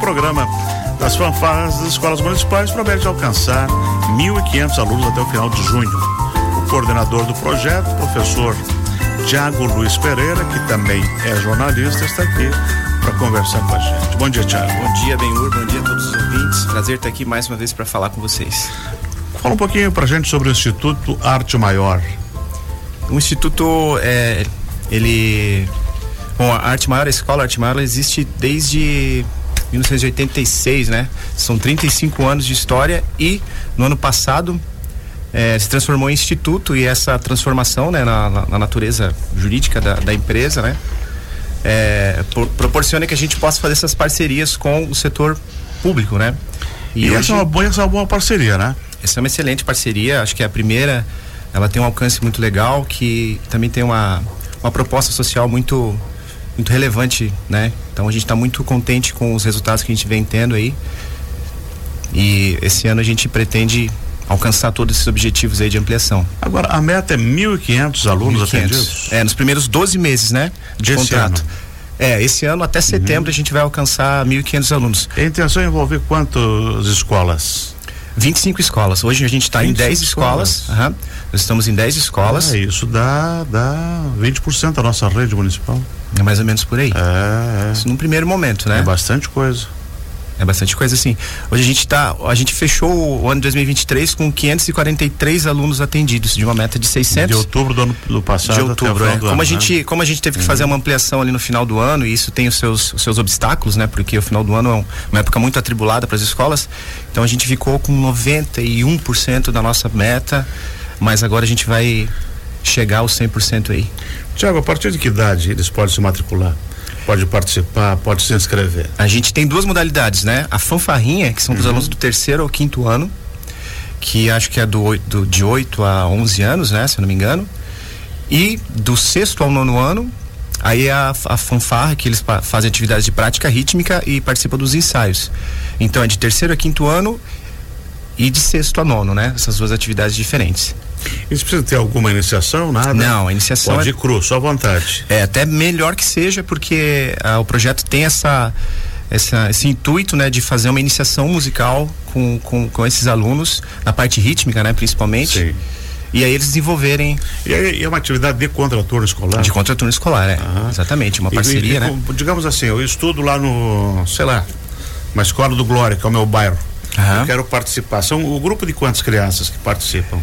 programa das fanfarras das escolas municipais promete alcançar 1.500 alunos até o final de junho. O coordenador do projeto, professor Tiago Luiz Pereira, que também é jornalista, está aqui para conversar com a gente. Bom dia, Tiago. Bom dia, Benhur. Bom dia a todos os ouvintes. Prazer estar aqui mais uma vez para falar com vocês. Fala um pouquinho para a gente sobre o Instituto Arte Maior. O Instituto, é, ele. Bom, a Arte Maior, a escola Arte Maior, existe desde 1986, né? São 35 anos de história e no ano passado é, se transformou em instituto e essa transformação né, na, na natureza jurídica da, da empresa, né? É, por, proporciona que a gente possa fazer essas parcerias com o setor público, né? E, e hoje, essa, é uma boa, essa é uma boa parceria, né? Essa é uma excelente parceria, acho que é a primeira, ela tem um alcance muito legal, que também tem uma, uma proposta social muito muito relevante, né? Então a gente está muito contente com os resultados que a gente vem tendo aí. E esse ano a gente pretende alcançar todos esses objetivos aí de ampliação. Agora, a meta é 1.500 alunos 1, atendidos? É, nos primeiros 12 meses, né? De contrato. Ano. É, esse ano até setembro uhum. a gente vai alcançar 1.500 alunos. A intenção é envolver quantas escolas? 25 escolas. Hoje a gente está em 10 escolas. escolas. Uhum. Nós estamos em 10 escolas. Ah, isso dá, dá 20% da nossa rede municipal. É mais ou menos por aí. É, é. Isso num primeiro momento, né? É bastante coisa. É bastante coisa assim. Hoje a gente tá, a gente fechou o ano de 2023 com 543 alunos atendidos de uma meta de 600. De outubro do ano do passado de outubro, é. como ano, a gente, né? como a gente teve que uhum. fazer uma ampliação ali no final do ano e isso tem os seus os seus obstáculos, né? Porque o final do ano é uma época muito atribulada para as escolas. Então a gente ficou com 91% da nossa meta, mas agora a gente vai chegar aos 100% aí. Tiago, a partir de que idade eles podem se matricular? pode participar, pode se inscrever? A gente tem duas modalidades, né? A fanfarrinha, que são dos uhum. alunos do terceiro ao quinto ano, que acho que é do, do, de 8 a 11 anos, né? Se eu não me engano. E do sexto ao nono ano, aí é a, a fanfarra, que eles fazem atividades de prática rítmica e participam dos ensaios. Então é de terceiro a quinto ano e de sexto a nono, né? Essas duas atividades diferentes. Eles precisam ter alguma iniciação, nada? Não, a iniciação. Pode é cru, só à vontade. É, até melhor que seja, porque ah, o projeto tem essa, essa, esse intuito, né, de fazer uma iniciação musical com, com, com esses alunos, na parte rítmica, né, principalmente. Sim. E aí eles desenvolverem. E é uma atividade de contraturno escolar? De contraturno escolar, é. Ah. Exatamente, uma parceria, e, e, né? Digamos assim, eu estudo lá no, sei lá, uma escola do Glória, que é o meu bairro. Aham. Eu quero participar. São o grupo de quantas crianças que participam?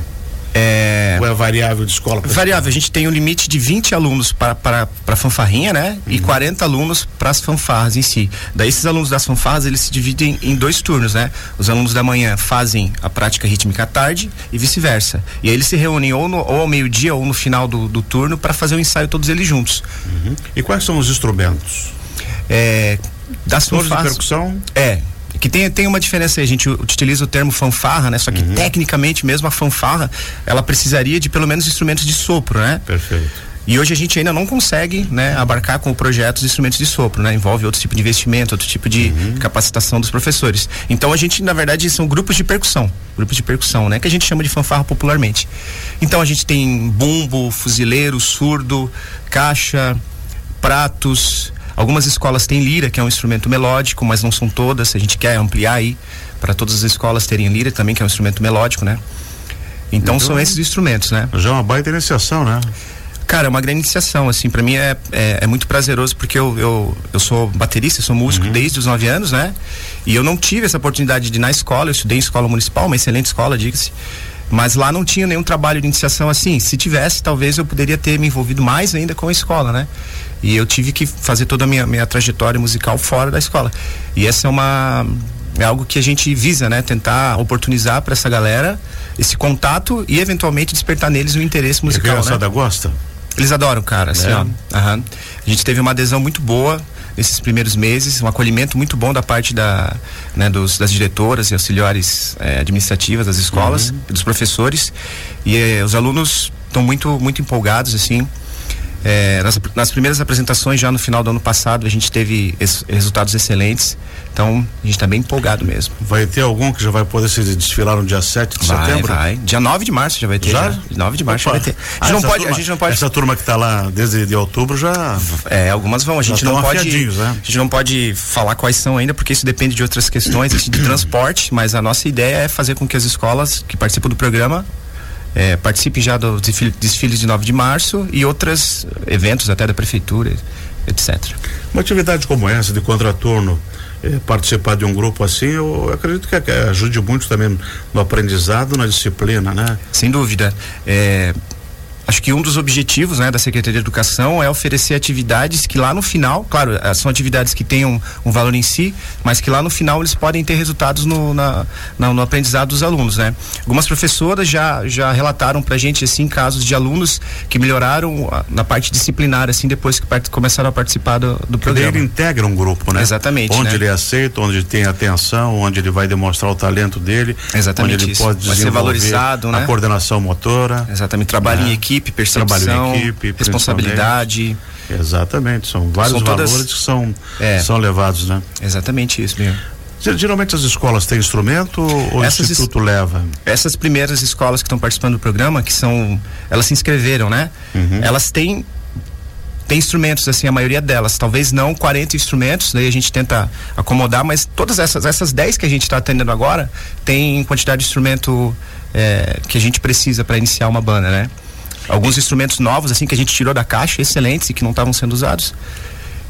É... Ou é variável de escola? Variável, a gente tem um limite de 20 alunos para a fanfarrinha, né? Uhum. E 40 alunos para as fanfarras em si. Daí esses alunos das fanfarras, eles se dividem em dois turnos, né? Os alunos da manhã fazem a prática rítmica à tarde e vice-versa. E aí eles se reúnem ou, no, ou ao meio-dia ou no final do, do turno para fazer o ensaio todos eles juntos. Uhum. E quais são os instrumentos? É, das fanfarras. de percussão? É, que tem, tem uma diferença aí, a gente utiliza o termo fanfarra, né? Só que uhum. tecnicamente mesmo a fanfarra, ela precisaria de pelo menos instrumentos de sopro, né? Perfeito. E hoje a gente ainda não consegue, né, abarcar com o projeto os instrumentos de sopro, né? Envolve outro tipo de investimento, outro tipo de uhum. capacitação dos professores. Então a gente, na verdade, são grupos de percussão, grupos de percussão, né? Que a gente chama de fanfarra popularmente. Então a gente tem bumbo, fuzileiro, surdo, caixa, pratos, Algumas escolas têm lira, que é um instrumento melódico, mas não são todas. A gente quer ampliar aí para todas as escolas terem lira também, que é um instrumento melódico, né? Então, então são esses instrumentos, né? Já é uma baita iniciação, né? Cara, é uma grande iniciação, assim, para mim é, é, é, muito prazeroso porque eu, eu, eu sou baterista, sou músico uhum. desde os nove anos, né? E eu não tive essa oportunidade de ir na escola, eu estudei em escola municipal, uma excelente escola, diga-se. Mas lá não tinha nenhum trabalho de iniciação assim. Se tivesse, talvez eu poderia ter me envolvido mais ainda com a escola, né? E eu tive que fazer toda a minha, minha trajetória musical fora da escola. E essa é uma é algo que a gente visa, né? Tentar oportunizar para essa galera esse contato e eventualmente despertar neles o interesse musical. E a criançada né? gosta? Eles adoram, cara. Assim, é. ó, A gente teve uma adesão muito boa nesses primeiros meses, um acolhimento muito bom da parte da, né, dos, das diretoras e auxiliares eh, administrativas das escolas, uhum. dos professores. E eh, os alunos estão muito, muito empolgados, assim. É, nas, nas, primeiras apresentações, já no final do ano passado, a gente teve es, resultados excelentes. Então, a gente está bem empolgado mesmo. Vai ter algum que já vai poder se desfilar no dia 7 de vai, setembro? Vai, Dia 9 de março já vai ter. Já? já. 9 de março Opa. já vai ter. A gente, ah, não pode, turma, a gente não pode. Essa turma que está lá desde de outubro já. É, algumas vão. A gente não pode. Né? A gente não pode falar quais são ainda, porque isso depende de outras questões assim, de transporte, mas a nossa ideia é fazer com que as escolas que participam do programa é, participem já dos desfiles de 9 de março e outros eventos até da prefeitura, etc. Uma atividade como essa de contraturno, é, participar de um grupo assim, eu acredito que, que ajude muito também no aprendizado, na disciplina, né? Sem dúvida. É, acho que um dos objetivos né, da Secretaria de Educação é oferecer atividades que lá no final, claro, eh, são atividades que tenham um valor em si, mas que lá no final eles podem ter resultados no, na, na, no aprendizado dos alunos, né? Algumas professoras já, já relataram pra gente, assim, casos de alunos que melhoraram na parte disciplinar, assim, depois que part, começaram a participar do, do programa. Ele integra um grupo, né? Exatamente. Onde né? ele aceita, onde tem atenção, onde ele vai demonstrar o talento dele. Exatamente onde ele isso. pode vai ser valorizado, a né? coordenação motora. Exatamente, trabalho em é. equipe equipe, percepção, Trabalho em equipe, responsabilidade. Exatamente, são vários são todas, valores que são, é, são levados, né? Exatamente isso mesmo. Geralmente as escolas têm instrumento ou essas o instituto leva? Essas primeiras escolas que estão participando do programa, que são, elas se inscreveram, né? Uhum. Elas têm tem instrumentos assim a maioria delas talvez não 40 instrumentos daí a gente tenta acomodar mas todas essas essas 10 que a gente está atendendo agora tem quantidade de instrumento é, que a gente precisa para iniciar uma banda né alguns instrumentos novos assim que a gente tirou da caixa, excelentes e que não estavam sendo usados.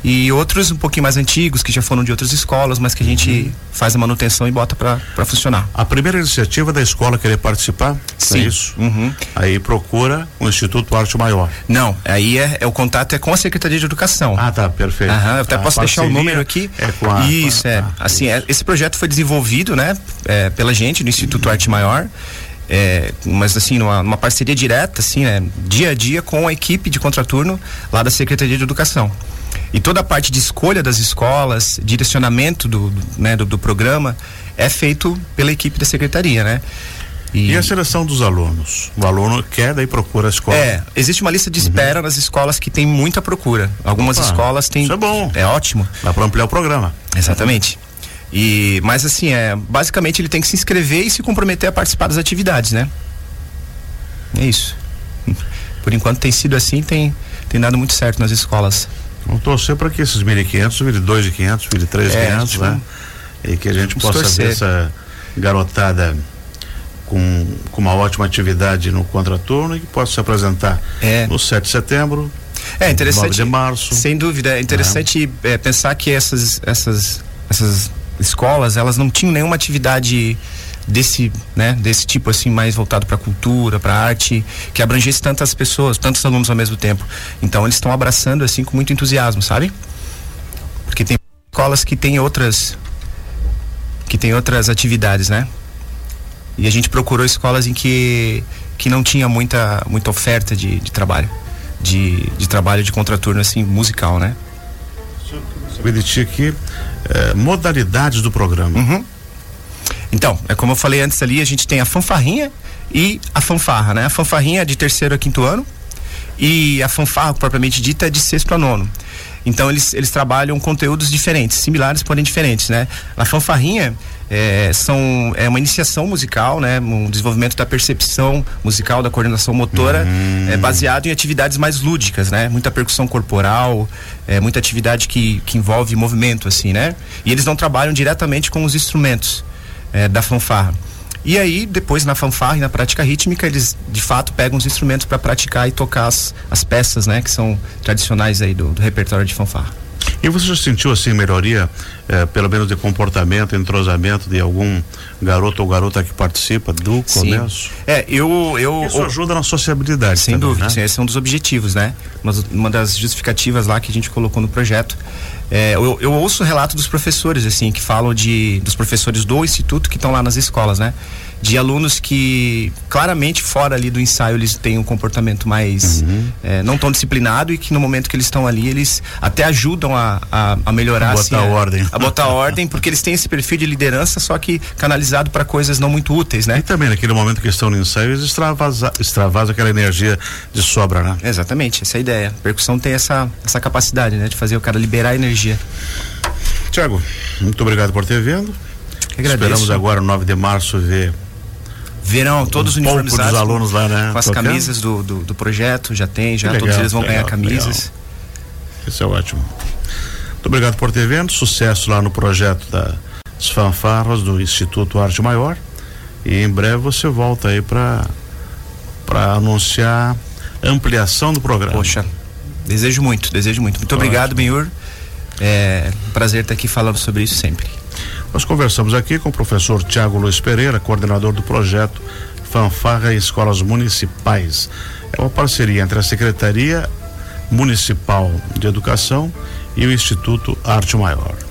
E outros um pouquinho mais antigos, que já foram de outras escolas, mas que a gente uhum. faz a manutenção e bota para funcionar. A primeira iniciativa da escola querer participar? É Sim. É isso? Uhum. Aí procura o Instituto Arte Maior. Não, aí é, é, o contato é com a Secretaria de Educação. Ah, tá, perfeito. Uhum, eu até a posso deixar o número aqui. É com a, Isso, é. Ah, assim, é, esse projeto foi desenvolvido, né, é, pela gente, do Instituto Arte Maior. É, mas assim, numa, numa, parceria direta, assim, né, dia a dia com a equipe de contraturno lá da Secretaria de Educação. E toda a parte de escolha das escolas, direcionamento do, do, né, do, do programa, é feito pela equipe da secretaria, né? E, e, a seleção dos alunos? O aluno quer, daí procura a escola? É, existe uma lista de espera uhum. nas escolas que tem muita procura. Algumas Opa, escolas têm. Isso é bom. É ótimo. Dá para ampliar o programa. Exatamente. E, mas assim, é, basicamente ele tem que se inscrever e se comprometer a participar das atividades, né? É isso. Por enquanto tem sido assim, tem, tem dado muito certo nas escolas. Vamos torcer para que esses 1.500 vire 2.500, vire 3.500, é, né? E que a gente possa torcer. ver essa garotada com, com uma ótima atividade no contraturno e que possa se apresentar é. no 7 de setembro. É interessante. 9 de março. Sem dúvida. É interessante é. pensar que essas, essas, essas escolas, elas não tinham nenhuma atividade desse, né, desse tipo assim mais voltado para cultura, para arte, que abrangesse tantas pessoas, tantos alunos ao mesmo tempo. Então eles estão abraçando assim com muito entusiasmo, sabe? Porque tem escolas que têm outras que tem outras atividades, né? E a gente procurou escolas em que que não tinha muita muita oferta de, de trabalho, de, de trabalho de contraturno assim musical, né? Ti aqui eh, modalidades do programa. Uhum. Então, é como eu falei antes ali, a gente tem a fanfarrinha e a fanfarra, né? A fanfarrinha é de terceiro a quinto ano e a fanfarra propriamente dita é de sexto a nono. Então eles, eles trabalham conteúdos diferentes, similares, porém diferentes, né? A fanfarrinha é, são, é uma iniciação musical, né? Um desenvolvimento da percepção musical, da coordenação motora, uhum. é, baseado em atividades mais lúdicas, né? Muita percussão corporal, é, muita atividade que, que envolve movimento, assim, né? E eles não trabalham diretamente com os instrumentos é, da fanfarra. E aí, depois na fanfarra e na prática rítmica, eles de fato pegam os instrumentos para praticar e tocar as, as peças, né, que são tradicionais aí do, do repertório de fanfarra. E você já sentiu assim melhoria, eh, pelo menos de comportamento, entrosamento de algum garoto ou garota que participa do começo? É, eu, eu isso ajuda na sociabilidade. Sem também, dúvida, né? sim, esse é um dos objetivos, né? Uma, uma das justificativas lá que a gente colocou no projeto. É, eu, eu ouço relato dos professores assim que falam de dos professores do instituto que estão lá nas escolas, né? De alunos que claramente fora ali do ensaio eles têm um comportamento mais uhum. é, não tão disciplinado e que no momento que eles estão ali eles até ajudam a, a, a melhorar a botar assim, a, ordem. a botar ordem porque eles têm esse perfil de liderança só que canalizado para coisas não muito úteis né? E também naquele momento que estão no ensaio eles extravasam extravasa aquela energia de sobra né? Exatamente essa é a ideia. A percussão tem essa essa capacidade né de fazer o cara liberar energia. Tiago muito obrigado por ter vindo. Esperamos agora, 9 de março, ver verão todos um uniformizados dos alunos lá, né? Com as Tocando. camisas do, do, do, projeto, já tem, já legal, todos eles vão legal, ganhar camisas. Legal. Isso é ótimo. Muito obrigado por ter vindo, sucesso lá no projeto das fanfarras do Instituto Arte Maior. E em breve você volta aí para para anunciar ampliação do programa. Poxa, desejo muito, desejo muito. Muito Ótimo. obrigado, Benhur. É prazer estar aqui falando sobre isso sempre. Nós conversamos aqui com o professor Tiago Luiz Pereira, coordenador do projeto Fanfarra em Escolas Municipais. É uma parceria entre a Secretaria Municipal de Educação e o Instituto Arte Maior.